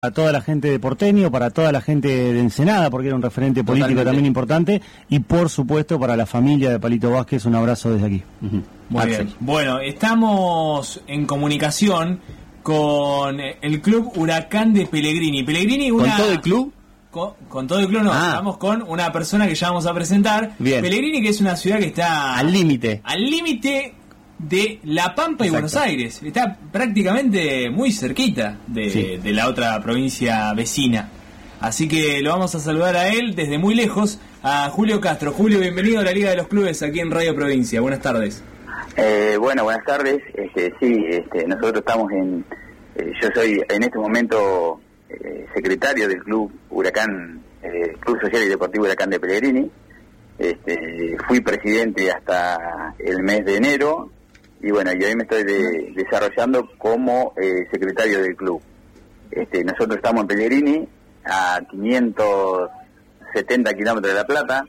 para toda la gente de Porteño, para toda la gente de Ensenada, porque era un referente político Totalmente. también importante, y por supuesto para la familia de Palito Vázquez, un abrazo desde aquí. Muy Axel. bien. Bueno, estamos en comunicación con el club Huracán de Pellegrini. Pellegrini, ¿Con una... todo el club? Con, con todo el club no, Ah. estamos con una persona que ya vamos a presentar. Bien. Pellegrini, que es una ciudad que está Al límite. al límite de La Pampa y Exacto. Buenos Aires. Está prácticamente muy cerquita de, Sí. de la otra provincia vecina. Así que lo vamos a saludar a él desde muy lejos, a Julio Castro. Julio, bienvenido a la Liga de los Clubes aquí en Radio Provincia. Buenas tardes. Eh, bueno, buenas tardes. Este, sí, este, nosotros estamos en. eh, yo soy en este momento eh, secretario del Club Huracán, eh, Club Social y Deportivo Huracán de Pellegrini. Este, fui presidente hasta el mes de enero y bueno, y hoy me estoy de- desarrollando como eh, secretario del club. Este, nosotros estamos en Pellegrini a 570 kilómetros de La Plata.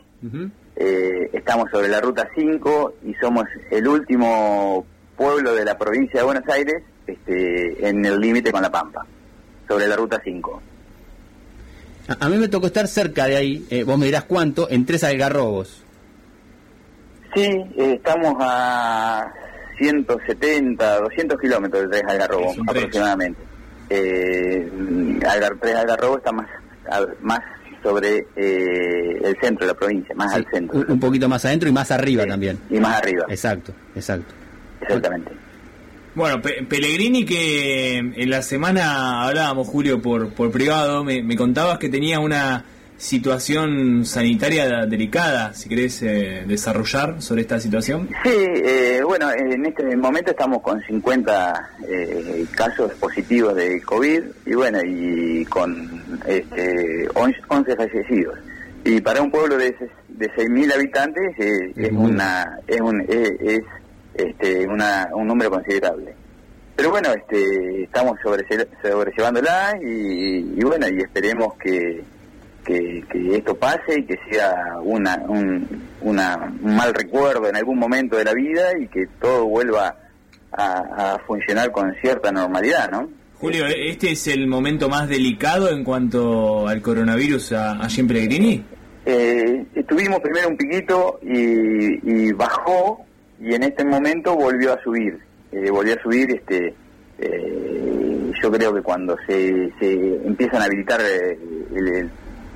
Eh, estamos sobre la ruta 5 y somos el último pueblo de la provincia de Buenos Aires este, en el límite con La Pampa, sobre la ruta 5. A, a mí me tocó estar cerca de ahí, eh, vos me dirás cuánto, en tres algarrobos. Sí, estamos a 170, 200 kilómetros de Tres Algarrobo aproximadamente. Eh, Algar, Tres Algarrobo está más, al- más sobre eh, el centro de la provincia, más Sí, al centro. un, un poquito más adentro y más arriba Sí, también. Y más arriba, Exacto, exacto. exactamente. Bueno, Pe- Pellegrini que en la semana hablábamos, Julio, por, por privado, me, me contabas que tenía una situación sanitaria delicada, si querés eh, desarrollar sobre esta situación. Sí, eh, bueno, en este momento estamos con 50 eh, casos positivos de COVID y bueno, y con este, 11 11 fallecidos. Y para un pueblo de, de 6.000 habitantes eh, Es es, una es un es, es, este, una, un número considerable. Pero bueno, este, estamos sobrelle- sobrellevándola y, y bueno, y esperemos que, que, que esto pase y que sea una, un, una- un mal recuerdo en algún momento de la vida y que todo vuelva a, a funcionar con cierta normalidad, ¿no? Julio, ¿este es el momento más delicado en cuanto al coronavirus a- allí en Pellegrini? Eh, tuvimos primero un piquito y, y bajó y en este momento volvió a subir. Eh, volvió a subir, este, eh, yo creo que cuando se, se empiezan a habilitar eh, el- el-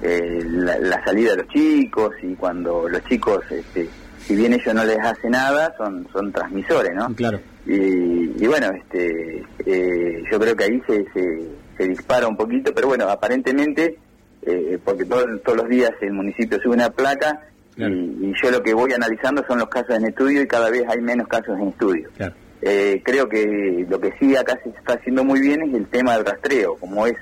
eh, la, la salida de los chicos y cuando los chicos, este, si bien ellos no les hace nada, son, son transmisores, ¿no? Claro. Y, y bueno, este, eh, yo creo que ahí se, se, se dispara un poquito, pero bueno, aparentemente, eh, porque todo- todos los días el municipio sube una placa Claro. y, y yo lo que voy analizando son los casos en estudio y cada vez hay menos casos en estudio. Claro. Eh, creo que lo que sí acá se está haciendo muy bien es el tema del rastreo, como es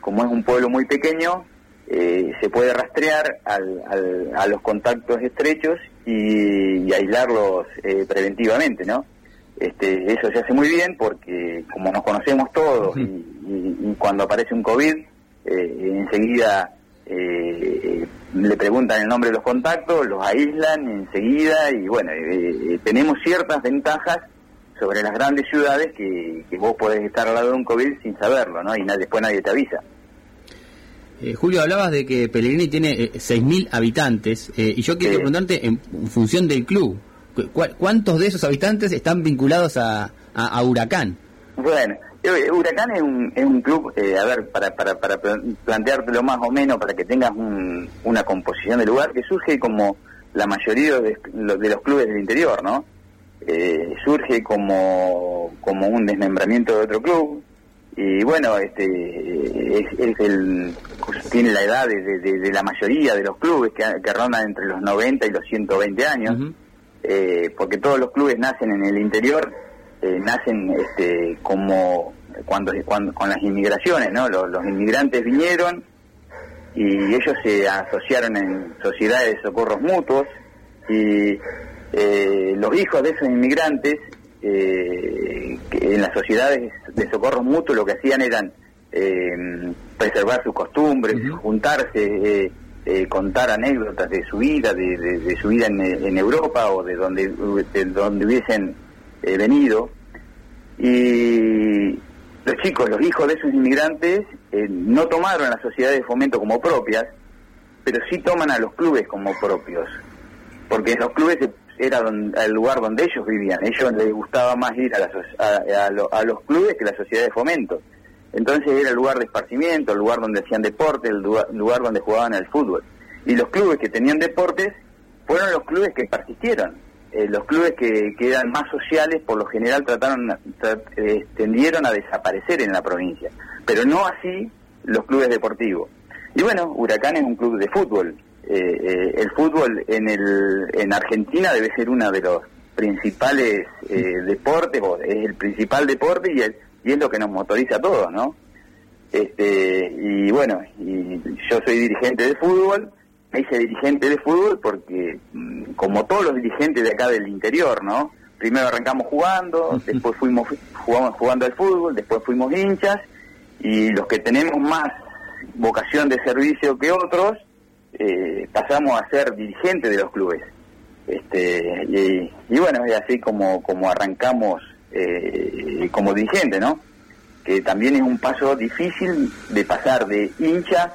como es un pueblo muy pequeño, eh, se puede rastrear al- al- a los contactos estrechos y, y aislarlos eh, preventivamente, ¿no? Este, eso se hace muy bien porque como nos conocemos todos y, y- y cuando aparece un COVID, eh, enseguida eh, le preguntan el nombre de los contactos, los aíslan enseguida y bueno, eh, tenemos ciertas ventajas sobre las grandes ciudades que, que vos podés estar al lado de un COVID sin saberlo, ¿no? Y na- después nadie te avisa. Eh, Julio, hablabas de que Pellegrini tiene eh, 6.000 habitantes eh, y yo quiero Sí. preguntarte en, función del club, cu- cu- ¿cuántos de esos habitantes están vinculados a, a- a Huracán? Bueno, eh, Huracán es un, es un club, eh, a ver, para, para, para plan- planteártelo más o menos, para que tengas un- una composición de lugar, que surge como la mayoría de los clubes del interior, ¿no? Eh, surge como, como un desmembramiento de otro club, y bueno, este es, es el tiene la edad de, de- de la mayoría de los clubes que, que rondan entre los 90 y los 120 años eh, porque todos los clubes nacen en el interior, eh, nacen este, como cuando, cuando con las inmigraciones, ¿no? Los, los inmigrantes vinieron y ellos se asociaron en sociedades de socorros mutuos y eh, los hijos de esos inmigrantes eh, que en las sociedades de socorros mutuos lo que hacían eran eh, preservar sus costumbres, juntarse, eh, contar anécdotas de su vida, de, de- de su vida en, en Europa o de donde, de donde hubiesen venido. Y los chicos, los hijos de esos inmigrantes, no tomaron a las sociedades de fomento como propias, pero sí toman a los clubes como propios, porque los clubes era el lugar donde ellos vivían, ellos les gustaba más ir a, a, los clubes que la sociedad de fomento. Entonces era el lugar de esparcimiento, el lugar donde hacían deporte, el lugar, donde jugaban al fútbol. Y los clubes que tenían deportes fueron los clubes que persistieron. Eh, los clubes que, eran más sociales, por lo general, trataron, eh, tendieron a desaparecer en la provincia. Pero no así los clubes deportivos. Y bueno, Huracán es un club de fútbol. Eh, eh, el fútbol en, el, en Argentina debe ser uno de los principales eh, deportes, es el principal deporte y, y es lo que nos motoriza a todos, ¿no? Este, y bueno, y yo soy dirigente de fútbol, me hice dirigente de fútbol porque, mm, como todos los dirigentes de acá del interior, ¿no? Primero arrancamos jugando, después fuimos jugamos jugando al fútbol, después fuimos hinchas, y los que tenemos más vocación de servicio que otros, eh, pasamos a ser dirigentes de los clubes. Este, y, bueno, es así como, como arrancamos eh, como dirigente, ¿no? Que también es un paso difícil de pasar de hincha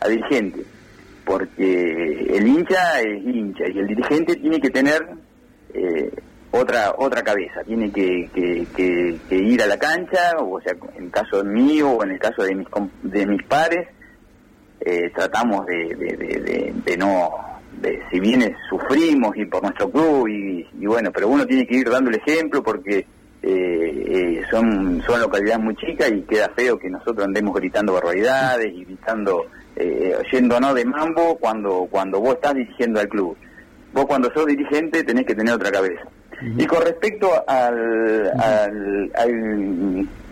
a dirigente, porque el hincha es hincha y el dirigente tiene que tener eh, otra otra cabeza, tiene que, que, ir a la cancha, o sea, en el caso mío o en el caso de mis, de mis pares, eh, tratamos de, de, no, de, si bien sufrimos y por nuestro club y, bueno, pero uno tiene que ir dando el ejemplo porque eh, eh, son, son localidades muy chicas y queda feo que nosotros andemos gritando barbaridades y gritando, eh, no de mambo cuando, cuando vos estás dirigiendo al club. Vos cuando sos dirigente tenés que tener otra cabeza. Y con respecto al, al,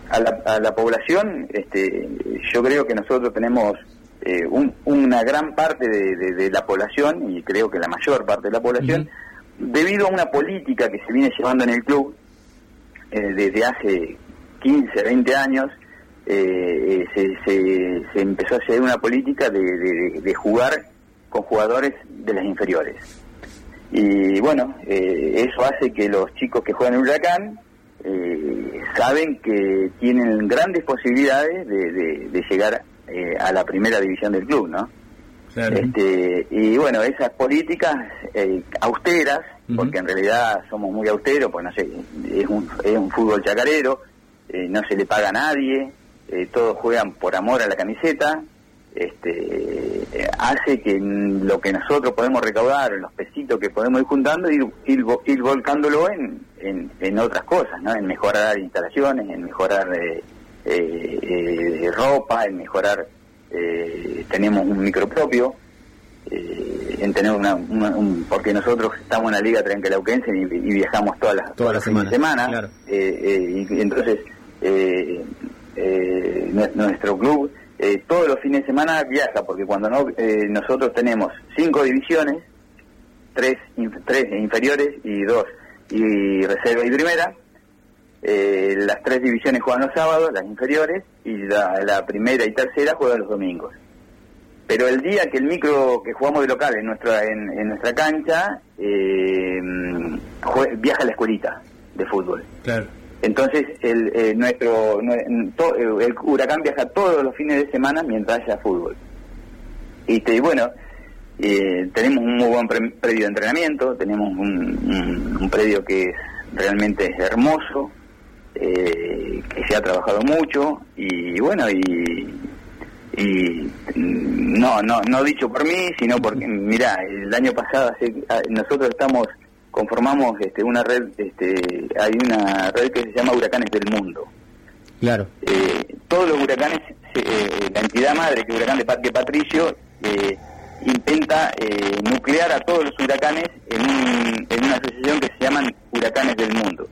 a, la, a, la, población, este, yo creo que nosotros tenemos eh, una gran parte de, la población, y creo que la mayor parte de la población, debido a una política que se viene llevando en el club eh, desde hace 15, 20 años, eh, se, se, empezó a hacer una política de, de jugar con jugadores de las inferiores. Y bueno, eh, eso hace que los chicos que juegan en Huracán eh, saben que tienen grandes posibilidades de, llegar eh, a la primera división del club, ¿no? Este, y bueno, esas políticas austeras, porque en realidad somos muy austeros, pues no sé, es un, es un fútbol chacarero, no se le paga a nadie, todos juegan por amor a la camiseta, este, hace que lo que nosotros podemos recaudar, los pesitos que podemos ir juntando, ir, ir, volcándolo en, en, otras cosas, ¿no? en mejorar instalaciones, en mejorar eh, eh, eh ropa, en mejorar, eh, tenemos un micro propio, en tener una, porque nosotros estamos en la Liga Trenquelauquense y, y viajamos todas las, todas las semanas, semana, y, entonces nuestro club eh, todos los fines de semana viaja, porque cuando no, eh, nosotros tenemos cinco divisiones, tres, tres inferiores y dos, y reserva y primera, eh, las tres divisiones juegan los sábados, las inferiores, y la, primera y tercera juegan los domingos. Pero el día que el micro que jugamos de local en nuestra en, nuestra cancha, viaja a la escuelita de fútbol. Claro. Entonces, el, eh, nuestro, el huracán viaja todos los fines de semana mientras haya fútbol. Y bueno, eh, tenemos un muy buen predio de entrenamiento, tenemos un, predio que es realmente hermoso, eh, que se ha trabajado mucho y bueno, y, y no, no, no dicho por mí, sino porque, mira, el año pasado nosotros estamos conformamos este, una red, este, hay una red que se llama Huracanes del Mundo. Claro. Eh, todos los huracanes, eh, la entidad madre, que Huracán de Parque Patricio, eh, intenta nuclear a todos los huracanes en, en una asociación que se llaman Huracanes del Mundo.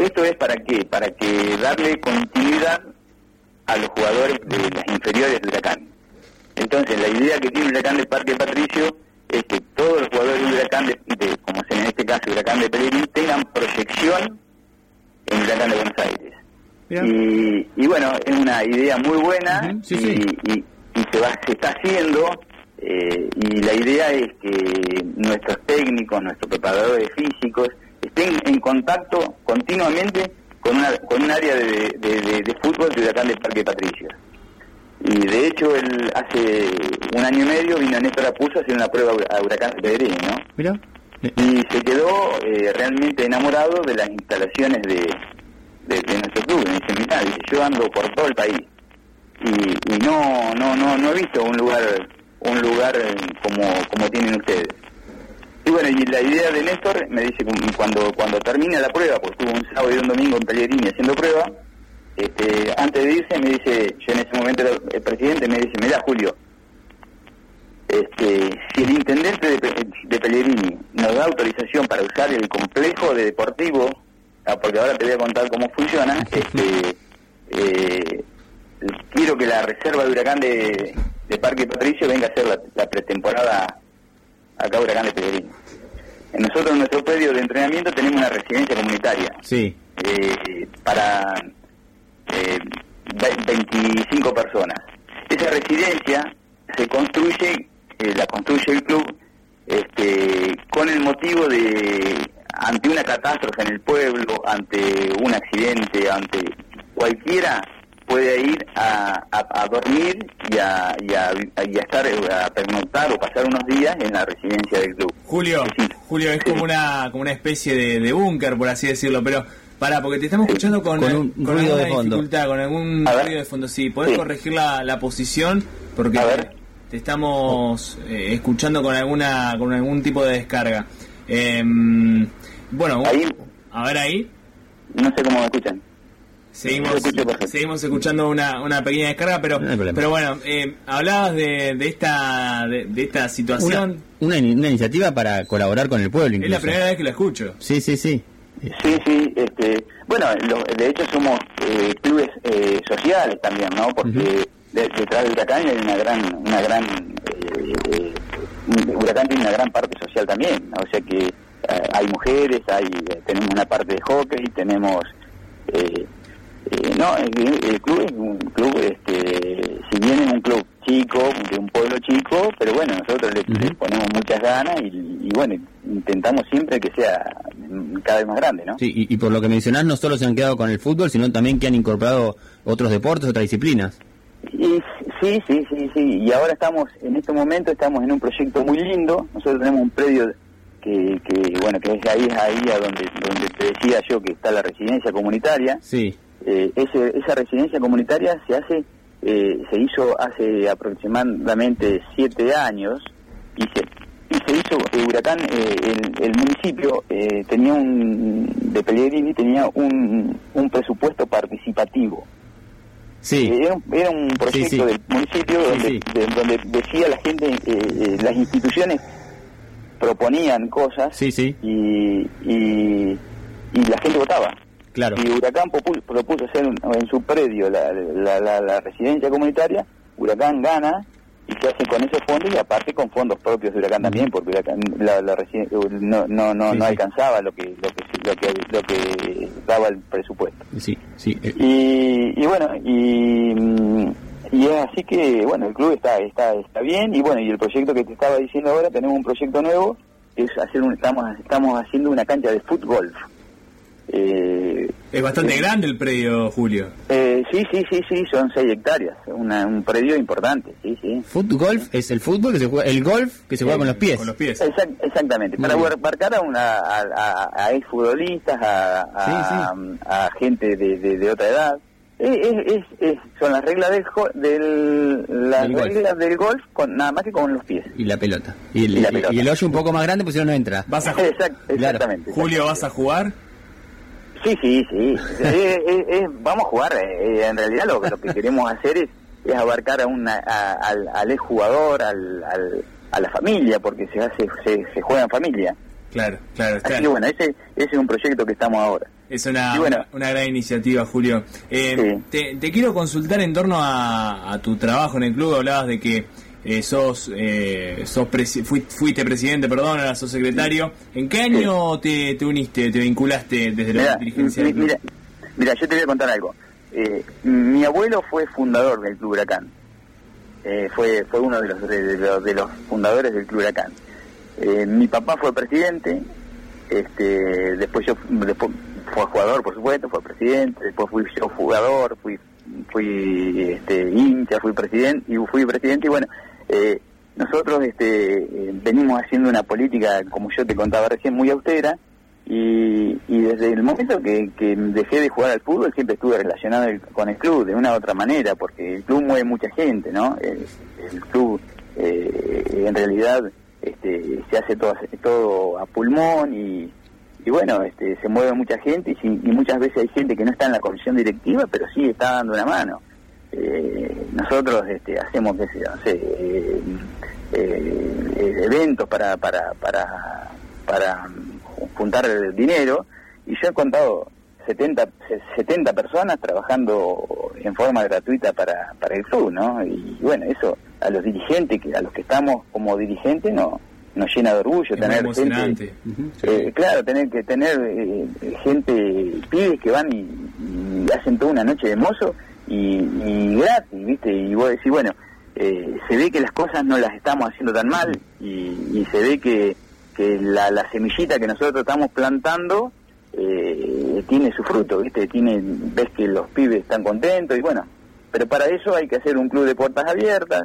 ¿Esto es para qué? Para que darle continuidad a los jugadores de las inferiores del huracán. Entonces, la idea que tiene huracán del Parque Patricio es que todos los jugadores del huracán, de, como en este caso huracán de Pellegrini, tengan proyección en huracán de Buenos Aires. Y, bueno, es una idea muy buena y, se, va, se está haciendo eh, y la idea es que nuestros técnicos, nuestros preparadores físicos estén en contacto continuamente con, una, con un área de, de, de, fútbol de Huracán del Parque Patricio. Y de hecho, él hace un año y medio vino Néstor Apulso a hacer una prueba a Huracán de Pedrini, ¿no? Mira. Y se quedó eh, realmente enamorado de las instalaciones de, de, de nuestro club. Me dice, mirá, dice, yo ando por todo el país y, y no, no, no, no he visto un lugar, un lugar como, como tienen ustedes. Y bueno, y la idea de Néstor me dice cu- cuando cuando termina la prueba, pues estuvo un sábado y un domingo en Pellegrini haciendo prueba, este, antes de irse me dice, yo en ese momento era el presidente, me dice, mira Julio, este, si el intendente de, de Pellegrini nos da autorización para usar el complejo de deportivo, ah, porque ahora te voy a contar cómo funciona, este, eh, quiero que la reserva de huracán de, de Parque Patricio venga a hacer la, la pretemporada acá Huracán de Pellegrini. Nosotros en nuestro predio de entrenamiento tenemos una residencia comunitaria Sí. eh, para eh, ve- 25 personas. Esa residencia se construye, eh, la construye el club este, con el motivo de, ante una catástrofe en el pueblo, ante un accidente, ante cualquiera puede ir a, a- a dormir y a, y, a, y a estar, a pernoctar o pasar unos días en la residencia del club. Julio, Sí. Julio, es como una, como una especie de, de búnker, por así decirlo, pero para, porque te estamos escuchando con, Con un ruido de alguna fondo. dificultad, con algún ruido de fondo. Sí, podés Sí. corregir la, la posición, porque A ver. te estamos eh, escuchando con alguna con algún tipo de descarga. Eh, bueno, Ahí. a ver ahí. No sé cómo me escuchan. Seguimos, seguimos escuchando una, una pequeña descarga, pero, No pero bueno, eh, hablabas de, de esta de, de esta situación. una, una iniciativa para colaborar con el pueblo, es incluso. la primera vez que la escucho. Sí, sí, sí. Sí, sí, este, bueno, lo- de hecho somos eh, clubes eh, sociales también, ¿no? Porque Ujú. de- detrás del Huracán hay una gran, una gran, eh, Huracán tiene una gran parte social también, ¿no? o sea que eh, hay mujeres, hay, tenemos una parte de hockey, tenemos, eh, no, el, el club es un club, este, si bien es un club chico, de un pueblo chico, pero bueno, nosotros le, ponemos muchas ganas y, y bueno, intentamos siempre que sea cada vez más grande, ¿no? Sí, y, y por lo que mencionás, no solo se han quedado con el fútbol, sino también que han incorporado otros deportes, otras disciplinas. Y sí, sí, sí, sí. Y ahora estamos, en este momento estamos en un proyecto muy lindo. Nosotros tenemos un predio que, que bueno, que es ahí, es ahí a donde, donde te decía yo que está la residencia comunitaria. Sí. Eh, ese, esa residencia comunitaria se hace, eh, se hizo hace aproximadamente siete años y se, y se hizo eh, Huracán, eh, el, el municipio eh, tenía un, de Pellegrini tenía un, un presupuesto participativo. Sí. Eh, Era un, era un proyecto Sí, sí. del municipio donde, sí. de- donde decía la gente, eh, eh, las instituciones proponían cosas Sí, sí. y, y, y la gente votaba. Claro. Y Huracán propuso hacer en su predio la, la, la- la residencia comunitaria, Huracán gana y se hace con esos fondos y aparte con fondos propios de Huracán también, porque Huracán la, residen- no, no, no, Sí, no sí. alcanzaba lo que, lo, que, lo, que, lo que daba el presupuesto. Sí, sí. eh, Y, y bueno, y, mm, y es así que, bueno, el club está, está, está bien y bueno, y el proyecto que te estaba diciendo ahora, tenemos un proyecto nuevo, que es hacer un, estamos, estamos haciendo una cancha de fútbol. Eh, Es bastante eh, grande el predio, Julio. eh, sí, sí, sí, sí, son 6 hectáreas, una- un predio importante, sí, sí. Foot golf es el fútbol que se juega, el golf que se juega con los pies. Con los pies. Exact- exactamente, Muy para bien. abarcar a, una, a, a, a exfutbolistas, a, a, a gente de, de, de otra edad. Es, es, es- es- son las reglas del, jo- del las Del golf. reglas del golf con nada más que con los pies. Y la pelota. Y el, Y la y- pelota. y el hoyo un poco más grande, pues si no, no entra. ¿Vas a Exact- Claro. exactamente. Julio, vas a jugar? Sí, sí, sí. Eh, eh, eh, vamos a jugar. eh, en realidad lo, lo que queremos hacer es, es abarcar a una, a- al, al exjugador, al, al, a la familia, porque se hace se, se juega en familia. Claro, claro. Así que claro. bueno, ese, ese es un proyecto que estamos ahora. Es una, Y bueno. una, una gran iniciativa, Julio. Eh, Sí. te, te quiero consultar en torno a, a tu trabajo en el club. Hablabas de que eh, sos, eh, sos presi- fui- fuiste presidente, perdón, ahora sos secretario. ¿En qué año te, te uniste, te vinculaste desde la Mira, dirigencia del mi- club? mira, mira, yo te voy a contar algo. Eh, mi abuelo fue fundador del Club Huracán. Eh, fue fue uno de los, de, de los, de los fundadores del Club Huracán. Eh, mi papá fue presidente, este, después yo después fue jugador, por supuesto, fue presidente, después fui yo jugador, fui fui este, hincha, fui presidente y fui presidente y bueno, eh, nosotros este, eh, venimos haciendo una política, como yo te contaba recién, muy austera y, y desde el momento que, que dejé de jugar al fútbol siempre estuve relacionado el- con el club de una u otra manera, porque el club mueve mucha gente, ¿no? El, club eh, en realidad este, se hace todo, todo a pulmón y, y bueno, este, se mueve mucha gente y, y muchas veces hay gente que no está en la comisión directiva, pero sí está dando una mano. Eh, nosotros este, hacemos yo, no sé, eh, eh, eventos para, para, para, para juntar dinero y yo he contado 70, 70 personas trabajando en forma gratuita para, para el club, ¿no? Y bueno, eso a los dirigentes, que a los que estamos como dirigentes, no, nos llena de orgullo Es tener gente emocionante. eh, claro, tener que tener eh, gente, pibes que van y, y hacen toda una noche de mozo y, y gratis, ¿viste? Y vos decís, bueno, eh, se ve que las cosas no las estamos haciendo tan mal y, y se ve que, que la, la semillita que nosotros estamos plantando eh, tiene su fruto, ¿viste? Tiene, ves que los pibes están contentos y bueno, pero para eso hay que hacer un club de puertas abiertas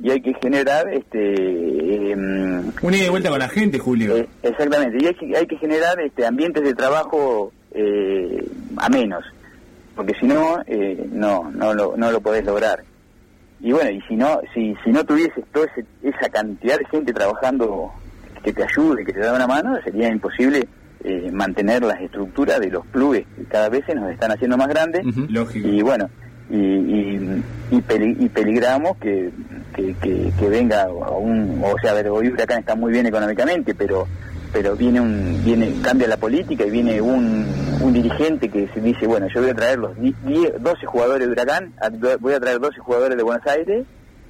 y hay que generar este em, Una ida y vuelta con la gente, Julio. eh, exactamente, y hay que, hay que generar este, ambientes de trabajo eh, amenos, porque si no, eh, no, no, lo, no lo podés lograr. Y bueno, y si no, si, si no tuvieses toda ese- esa cantidad de gente trabajando que te ayude, que te da una mano, sería imposible eh, mantener las estructuras de los clubes que cada vez se nos están haciendo más grandes. Lógico. y bueno y, y, y, peli- y peligramos que, que, que- que venga a un o sea a ver hoy Huracán está muy bien económicamente pero pero viene un viene cambia la política y viene un, un dirigente que se dice bueno yo voy a traer los di- 10, 12 jugadores de Huracán voy a traer 12 jugadores de Buenos Aires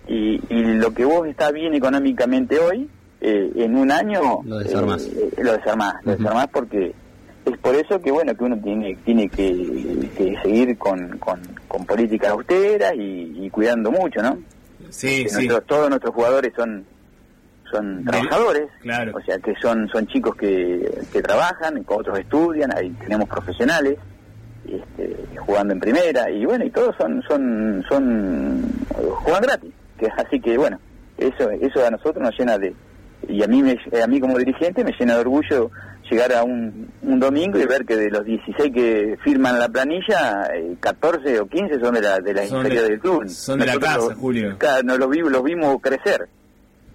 y, y lo que vos está bien económicamente hoy eh, en un año Lo desarmás. eh, eh, lo desarmás lo desarmás porque es por eso que bueno que uno tiene tiene que, que seguir con, con, con políticas austeras y, y cuidando mucho no Sí, Que sí. nuestros- todos nuestros jugadores son son trabajadores Claro. o sea que son son chicos que, que trabajan otros estudian ahí tenemos profesionales este, jugando en primera y bueno y todos son son son juegan gratis que así que bueno eso eso a nosotros nos llena de y a mí me, a mí como dirigente me llena de orgullo llegar a un, un domingo y ver que de los 16 que firman la planilla eh, 14 o 15 son de la de la Son inferior de- del club son de la casa, Julio. claro, nos los vimos los vimos crecer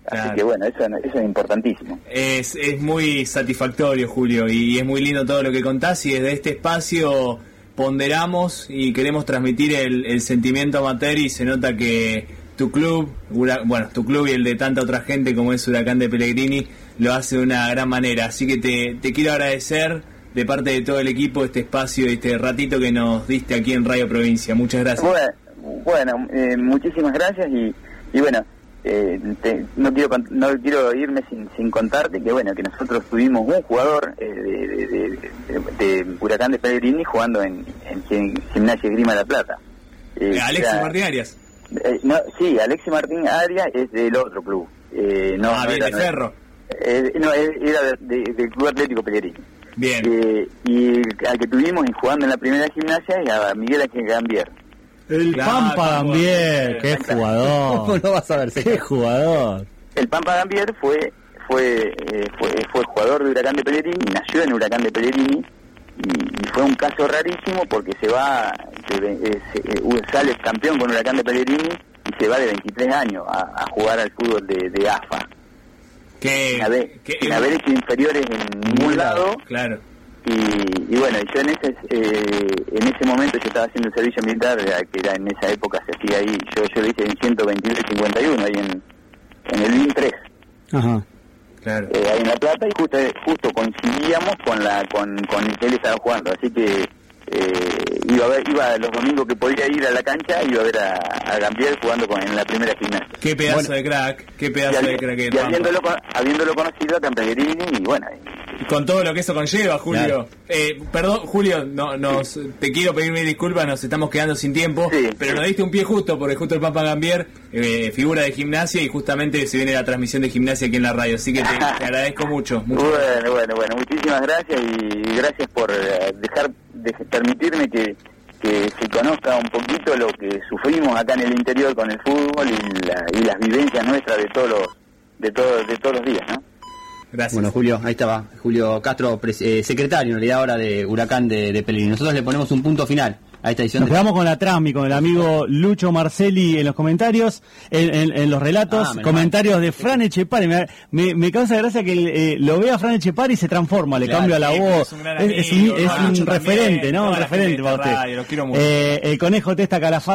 Claro. así que bueno eso, eso es importantísimo Es, es muy satisfactorio, Julio, y es muy lindo todo lo que contás y desde este espacio ponderamos y queremos transmitir el, el sentimiento amateur y se nota que tu club, bueno, tu club y el de tanta otra gente como es Huracán de Pellegrini lo hace de una gran manera. Así que te, te quiero agradecer de parte de todo el equipo este espacio este ratito que nos diste aquí en Radio Provincia. Muchas gracias. Bueno, bueno eh, muchísimas gracias y, y bueno, eh, te- no quiero no quiero irme sin, sin contarte que bueno que nosotros tuvimos un jugador eh, de, de- de- de Huracán de Pellegrini jugando en, en Gim- Gimnasia Grima de la Plata. Eh, Eh, Alexis era- Martín Arias. eh, no, sí, Alexis Martín Arias es del otro club. No, ah, bien, era de. Ferro. No, era de- de- del Club Atlético Pellegrini. Bien. Y al que tuvimos jugando en la primera gimnasia a Miguel Ángel Gambier. El Claro, Pampa. Gambier, qué ¿Cómo jugador. no vas a ver? Qué jugador. El Pampa Gambier fue fue, eh, fue fue jugador de Huracán de Pellegrini, nació en Huracán de Pellegrini y, y fue un caso rarísimo porque se va, se ve- eh, se- eh, sale campeón con Huracán de Pellegrini y se va de 23 años a, a jugar al fútbol de, de AFA. Que, Sin haber, que- sin haber hecho inferiores en ningún lado Claro. Y, y bueno, yo en ese eh, en ese momento yo estaba haciendo el servicio militar, que era en esa época se hacía ahí, yo, yo lo hice en 123-51, ahí en, en el BIN 3. Ajá. Claro. eh, ahí en La Plata y justo, justo coincidíamos con la con, con el que él estaba jugando, así que eh, iba a ver, iba los domingos que podía ir a la cancha, iba a ver a, a Gambier jugando con, en la primera gimnasia. Qué pedazo Bueno. de crack, qué pedazo de crack y habiéndolo, habiéndolo conocido acá en Pellegrini, y bueno, Y Con todo lo que eso conlleva, Julio. Claro. Eh, perdón, Julio, no, nos, te quiero pedir mil disculpas, nos estamos quedando sin tiempo, Sí, pero sí. nos diste un pie justo, porque justo el Pampa Gambier, eh, figura de gimnasia, y justamente se viene la transmisión de gimnasia aquí en la radio, así que te, te agradezco mucho. mucho. Bueno, bueno, bueno, muchísimas gracias y gracias por eh, dejar, de, permitirme que, que se conozca un poquito lo que sufrimos acá en el interior con el fútbol y, la- y las vivencias nuestras de todos los, de todos, de todos los días, ¿no? Gracias. Bueno, Julio, ahí estaba. Julio Castro, eh, secretario en realidad ahora de Huracán de, de Pellegrini. Nosotros le ponemos un punto final a esta edición. Nos de- quedamos con la Trami, con el amigo Lucho Marcelli en los comentarios, en, en- en los relatos, Ah, comentarios de Fran Echepari. Me, me- me causa gracia que eh, lo vea Fran Echepari y se transforma, le Claro, cambia la voz. es un gran Es, es amigo, un, es Lucho un también, referente, ¿no? Un referente para esta usted. radio, los quiero mucho. Eh, el conejo Testa Calafate.